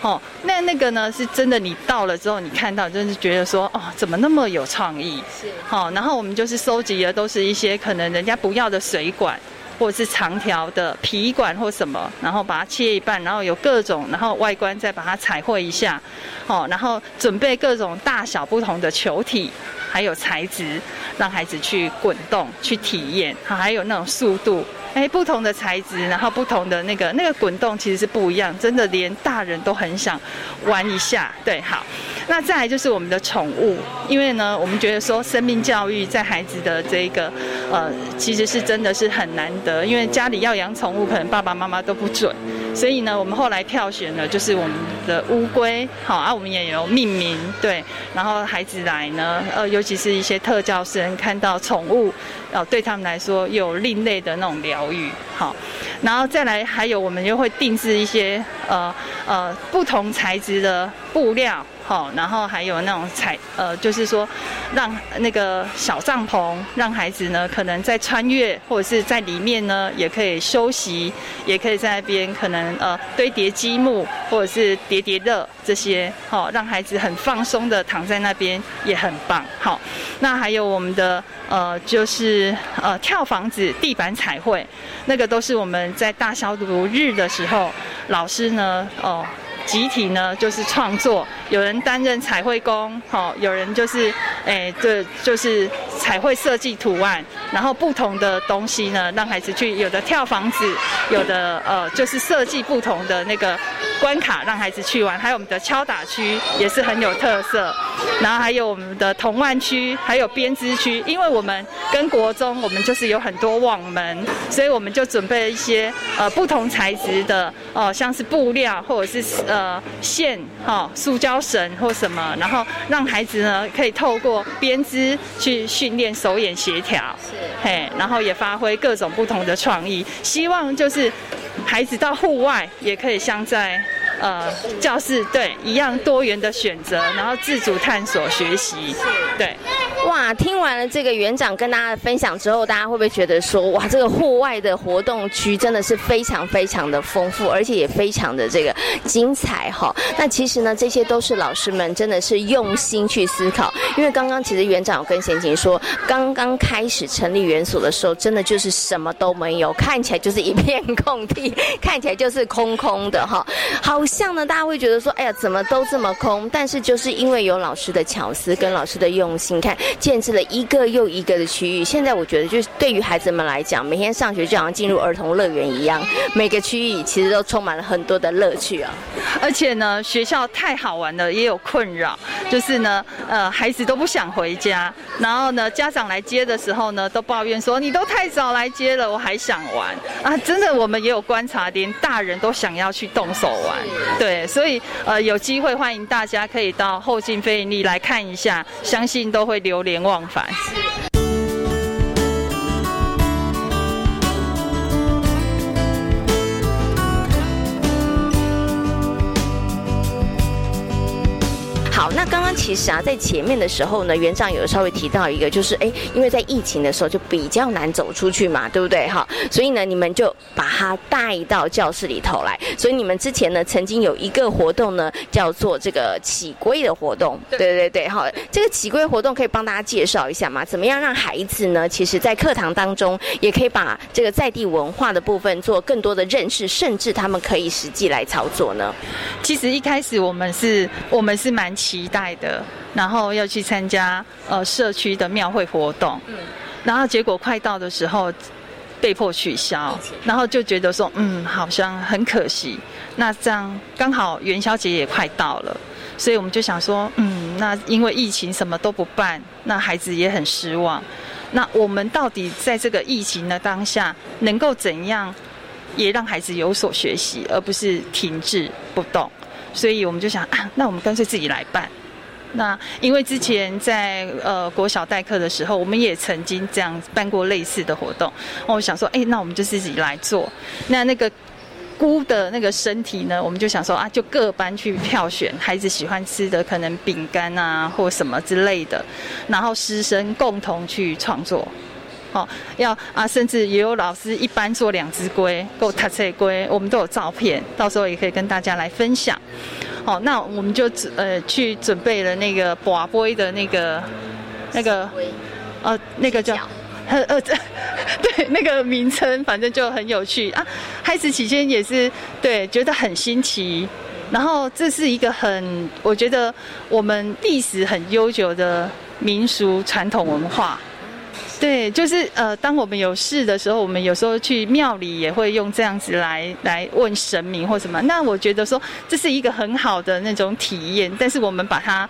哦，那那个呢，是真的。你到了之后，你看到，真是觉得说，哦，怎么那么有创意？是。好，然后我们就是收集的都是一些可能人家不要的水管，或者是长条的皮管或什么，然后把它切一半，然后有各种，然后外观再把它彩绘一下，哦，然后准备各种大小不同的球体，还有材质，让孩子去滚动去体验，还有那种速度。哎，不同的材质，然后不同的那个那个滚动其实是不一样，真的连大人都很想玩一下。对，好，那再来就是我们的宠物，因为呢，我们觉得说生命教育在孩子的这个呃，其实是真的是很难得，因为家里要养宠物，可能爸爸妈妈都不准。所以呢，我们后来票选了，就是我们的乌龟，好啊，我们也有命名，对。然后孩子来呢，呃，尤其是一些特教生看到宠物，呃，对他们来说有另类的那种疗愈，好。然后再来，还有我们又会定制一些呃呃不同材质的布料，好，然后还有那种彩，呃，就是说让那个小帐篷，让孩子呢可能在穿越或者是在里面呢也可以休息，也可以在那边可能呃堆叠积木或者是叠叠乐这些，好，让孩子很放松的躺在那边也很棒。好，那还有我们的呃就是呃跳房子、地板彩绘，那个都是我们在大消毒日的时候，老师呢哦。集体呢，就是创作，有人担任彩绘工，好，有人就是，哎，这就是彩绘设计图案，然后不同的东西呢，让孩子去，有的跳房子，有的呃，就是设计不同的那个关卡，让孩子去玩，还有我们的敲打区也是很有特色，然后还有我们的童玩区，还有编织区，因为我们跟国中，我们就是有很多网门，所以我们就准备了一些呃不同材质的，哦，像是布料或者是呃。呃，线哈，塑胶绳或什么，然后让孩子呢可以透过编织去训练手眼协调，是，嘿，然后也发挥各种不同的创意，希望就是孩子到户外也可以像在。呃，教室对一样多元的选择，然后自主探索学习，对。哇，听完了这个园长跟大家的分享之后，大家会不会觉得说，哇，这个户外的活动区真的是非常非常的丰富，而且也非常的这个精彩哈？那其实呢，这些都是老师们真的是用心去思考，因为刚刚其实园长有跟贤琴说，刚刚开始成立园所的时候，真的就是什么都没有，看起来就是一片空地，看起来就是空空的哈，好。像呢，大家会觉得说，哎呀，怎么都这么空？但是就是因为有老师的巧思跟老师的用心，看建设了一个又一个的区域。现在我觉得，就是对于孩子们来讲，每天上学就好像进入儿童乐园一样，每个区域其实都充满了很多的乐趣啊。而且呢，学校太好玩了，也有困扰，就是呢，呃，孩子都不想回家，然后呢，家长来接的时候呢，都抱怨说，你都太早来接了，我还想玩啊。真的，我们也有观察，连大人都想要去动手玩。对，所以呃，有机会欢迎大家可以到后进飞盈利来看一下，相信都会流连忘返。好，那刚刚其实啊，在前面的时候呢，园长有稍微提到一个，就是哎，因为在疫情的时候就比较难走出去嘛，对不对？哈，所以呢，你们就把它带到教室里头来。所以你们之前呢，曾经有一个活动呢，叫做这个起龟的活动。对对对，好，这个起龟活动可以帮大家介绍一下吗？怎么样让孩子呢，其实在课堂当中也可以把这个在地文化的部分做更多的认识，甚至他们可以实际来操作呢？其实一开始我们是，我们是蛮。期待的，然后要去参加呃社区的庙会活动，嗯，然后结果快到的时候被迫取消，然后就觉得说，嗯，好像很可惜。那这样刚好元宵节也快到了，所以我们就想说，嗯，那因为疫情什么都不办，那孩子也很失望。那我们到底在这个疫情的当下，能够怎样也让孩子有所学习，而不是停滞不动？所以我们就想啊，那我们干脆自己来办。那因为之前在呃国小代课的时候，我们也曾经这样办过类似的活动。我想说，哎，那我们就自己来做。那那个菇的那个身体呢，我们就想说啊，就各班去票选孩子喜欢吃的，可能饼干啊或什么之类的，然后师生共同去创作。哦，要啊，甚至也有老师一般做两只龟，够塔车龟，我们都有照片，到时候也可以跟大家来分享。好，那我们就呃去准备了那个拔龟的那个那个呃那个叫呃呃 对那个名称，反正就很有趣啊。开始起先也是对觉得很新奇，然后这是一个很我觉得我们历史很悠久的民俗传统文化。对，就是呃，当我们有事的时候，我们有时候去庙里也会用这样子来来问神明或什么。那我觉得说这是一个很好的那种体验，但是我们把它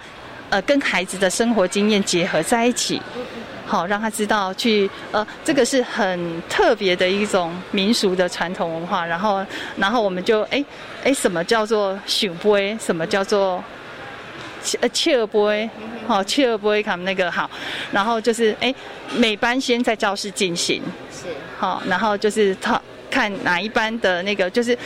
呃跟孩子的生活经验结合在一起，好让他知道去呃这个是很特别的一种民俗的传统文化。然后然后我们就哎哎什么叫做许杯，什么叫做。呃，切尔波，好，切尔波他们那个好，然后就是哎，每班先在教室进行，是，好，然后就是他看哪一班的那个就是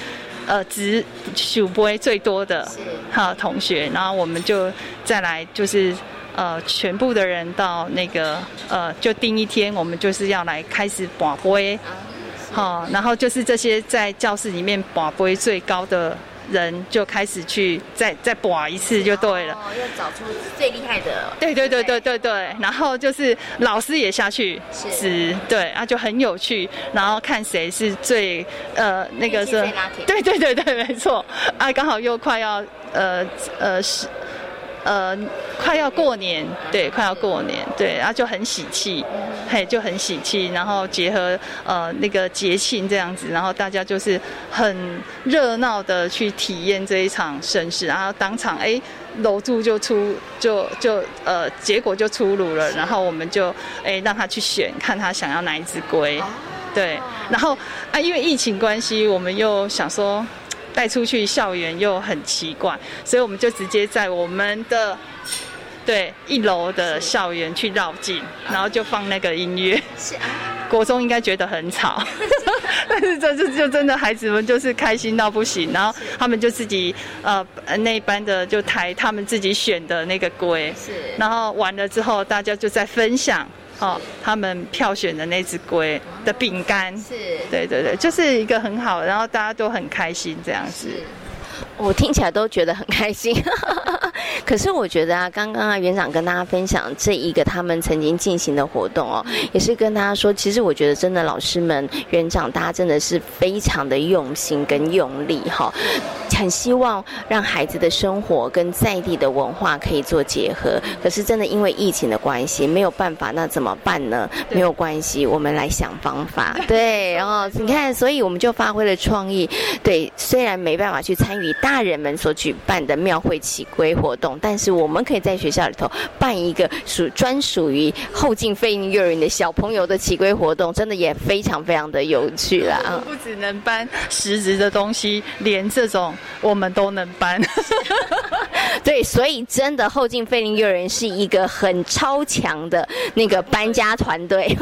呃值数杯最多的哈同学，然后我们就再来就是呃全部的人到那个呃就定一天，我们就是要来开始把杯，好，然后就是这些在教室里面把杯最高的。人就开始去再再拔一次就对了，哦，要找出最厉害的。对对对对对对，然后就是老师也下去指，对啊就很有趣，然后看谁是最呃那个是，对对对对没错，啊刚好又快要呃呃是。呃，快要过年，对，快要过年，对，然后就很喜气，嘿，就很喜气，然后结合呃那个节庆这样子，然后大家就是很热闹的去体验这一场盛事，然后当场哎楼住就出就就呃结果就出炉了，然后我们就哎让他去选，看他想要哪一只龟，对，然后啊因为疫情关系，我们又想说。带出去校园又很奇怪，所以我们就直接在我们的对一楼的校园去绕境，然后就放那个音乐。是啊，国中应该觉得很吵，但是这次就真的孩子们就是开心到不行，然后他们就自己呃那一班的就抬他们自己选的那个龟，是，然后完了之后大家就在分享。哦，他们票选的那只龟的饼干，是，对对对，就是一个很好，然后大家都很开心这样子。我听起来都觉得很开心，可是我觉得啊，刚刚啊园长跟大家分享这一个他们曾经进行的活动哦，也是跟大家说，其实我觉得真的老师们、园长大家真的是非常的用心跟用力哈，很希望让孩子的生活跟在地的文化可以做结合。可是真的因为疫情的关系没有办法，那怎么办呢？没有关系，我们来想方法。对，然后你看，所以我们就发挥了创意。对，虽然没办法去参与。大人们所举办的庙会起规活动，但是我们可以在学校里头办一个属专属于后进飞鹰幼儿园的小朋友的起规活动，真的也非常非常的有趣啦。不只能搬实质的东西，连这种我们都能搬。对，所以真的后进飞鹰幼儿园是一个很超强的那个搬家团队，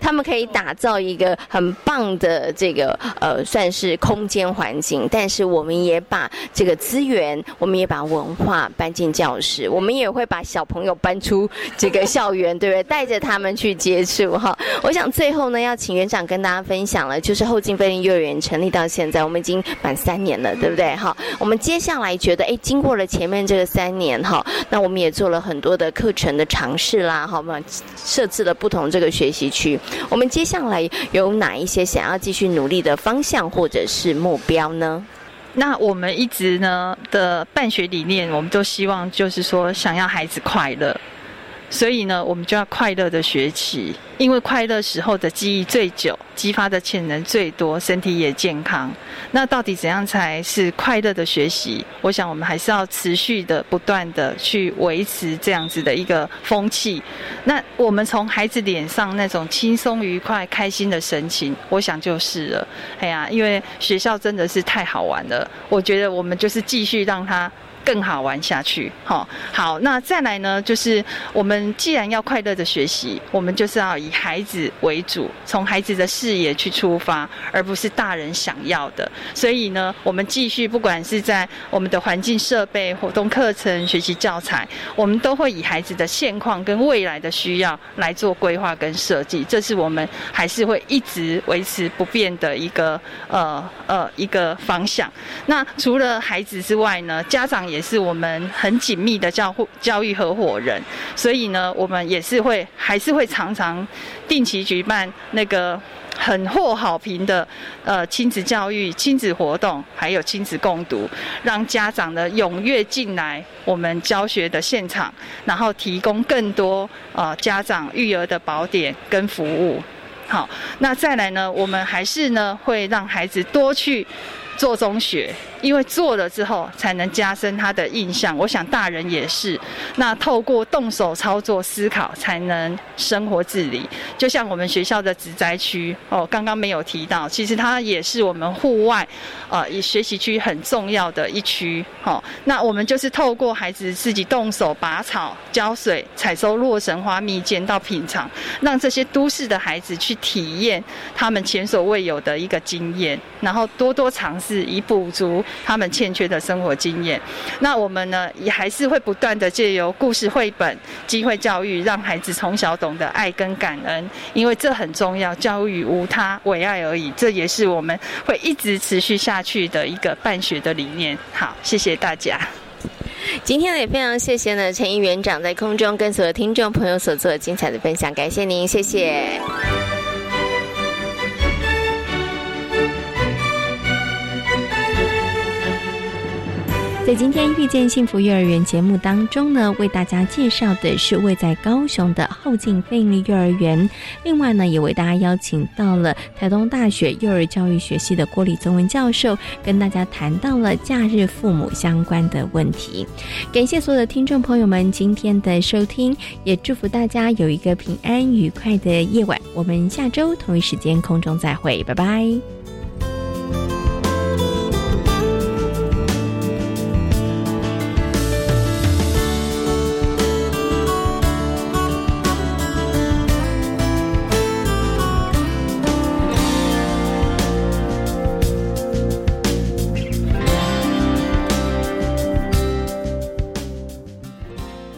他们可以打造一个很棒的这个呃，算是空间环境，但是。我们也把这个资源，我们也把文化搬进教室，我们也会把小朋友搬出这个校园，对不对？带着他们去接触哈。我想最后呢，要请园长跟大家分享了，就是后进飞林幼儿园成立到现在，我们已经满三年了，对不对？哈，我们接下来觉得，哎，经过了前面这个三年哈，那我们也做了很多的课程的尝试啦，好吗？设置了不同这个学习区，我们接下来有哪一些想要继续努力的方向或者是目标呢？那我们一直呢的办学理念，我们都希望就是说，想要孩子快乐。所以呢，我们就要快乐的学习，因为快乐时候的记忆最久，激发的潜能最多，身体也健康。那到底怎样才是快乐的学习？我想我们还是要持续的、不断的去维持这样子的一个风气。那我们从孩子脸上那种轻松、愉快、开心的神情，我想就是了。哎呀，因为学校真的是太好玩了，我觉得我们就是继续让他。更好玩下去，好，好，那再来呢？就是我们既然要快乐的学习，我们就是要以孩子为主，从孩子的视野去出发，而不是大人想要的。所以呢，我们继续，不管是在我们的环境设备、活动课程、学习教材，我们都会以孩子的现况跟未来的需要来做规划跟设计。这是我们还是会一直维持不变的一个呃呃一个方向。那除了孩子之外呢，家长也。也是我们很紧密的教护教育合伙人，所以呢，我们也是会还是会常常定期举办那个很获好评的呃亲子教育、亲子活动，还有亲子共读，让家长呢踊跃进来我们教学的现场，然后提供更多呃家长育儿的宝典跟服务。好，那再来呢，我们还是呢会让孩子多去做中学。因为做了之后才能加深他的印象，我想大人也是。那透过动手操作思考，才能生活自理。就像我们学校的植栽区哦，刚刚没有提到，其实它也是我们户外呃以学习区很重要的一区。好，那我们就是透过孩子自己动手拔草、浇水、采收洛神花蜜饯到品尝，让这些都市的孩子去体验他们前所未有的一个经验，然后多多尝试，以补足他们欠缺的生活经验。那我们呢，也还是会不断的借由故事绘本、机会教育，让孩子从小懂得爱跟感恩，因为这很重要。教育无他，唯爱而已，这也是我们会一直持续下去的一个办学的理念。好，谢谢大家。今天呢，也非常谢谢呢陈议员长在空中跟所有听众朋友所做的精彩的分享，感谢您，谢谢。在今天遇见幸福幼儿园节目当中呢，为大家介绍的是位在高雄的后进非营利幼儿园。另外呢，也为大家邀请到了台东大学幼儿教育学系的郭李宗文教授，跟大家谈到了假日父母相关的问题。感谢所有的听众朋友们今天的收听，也祝福大家有一个平安愉快的夜晚。我们下周同一时间空中再会，拜拜。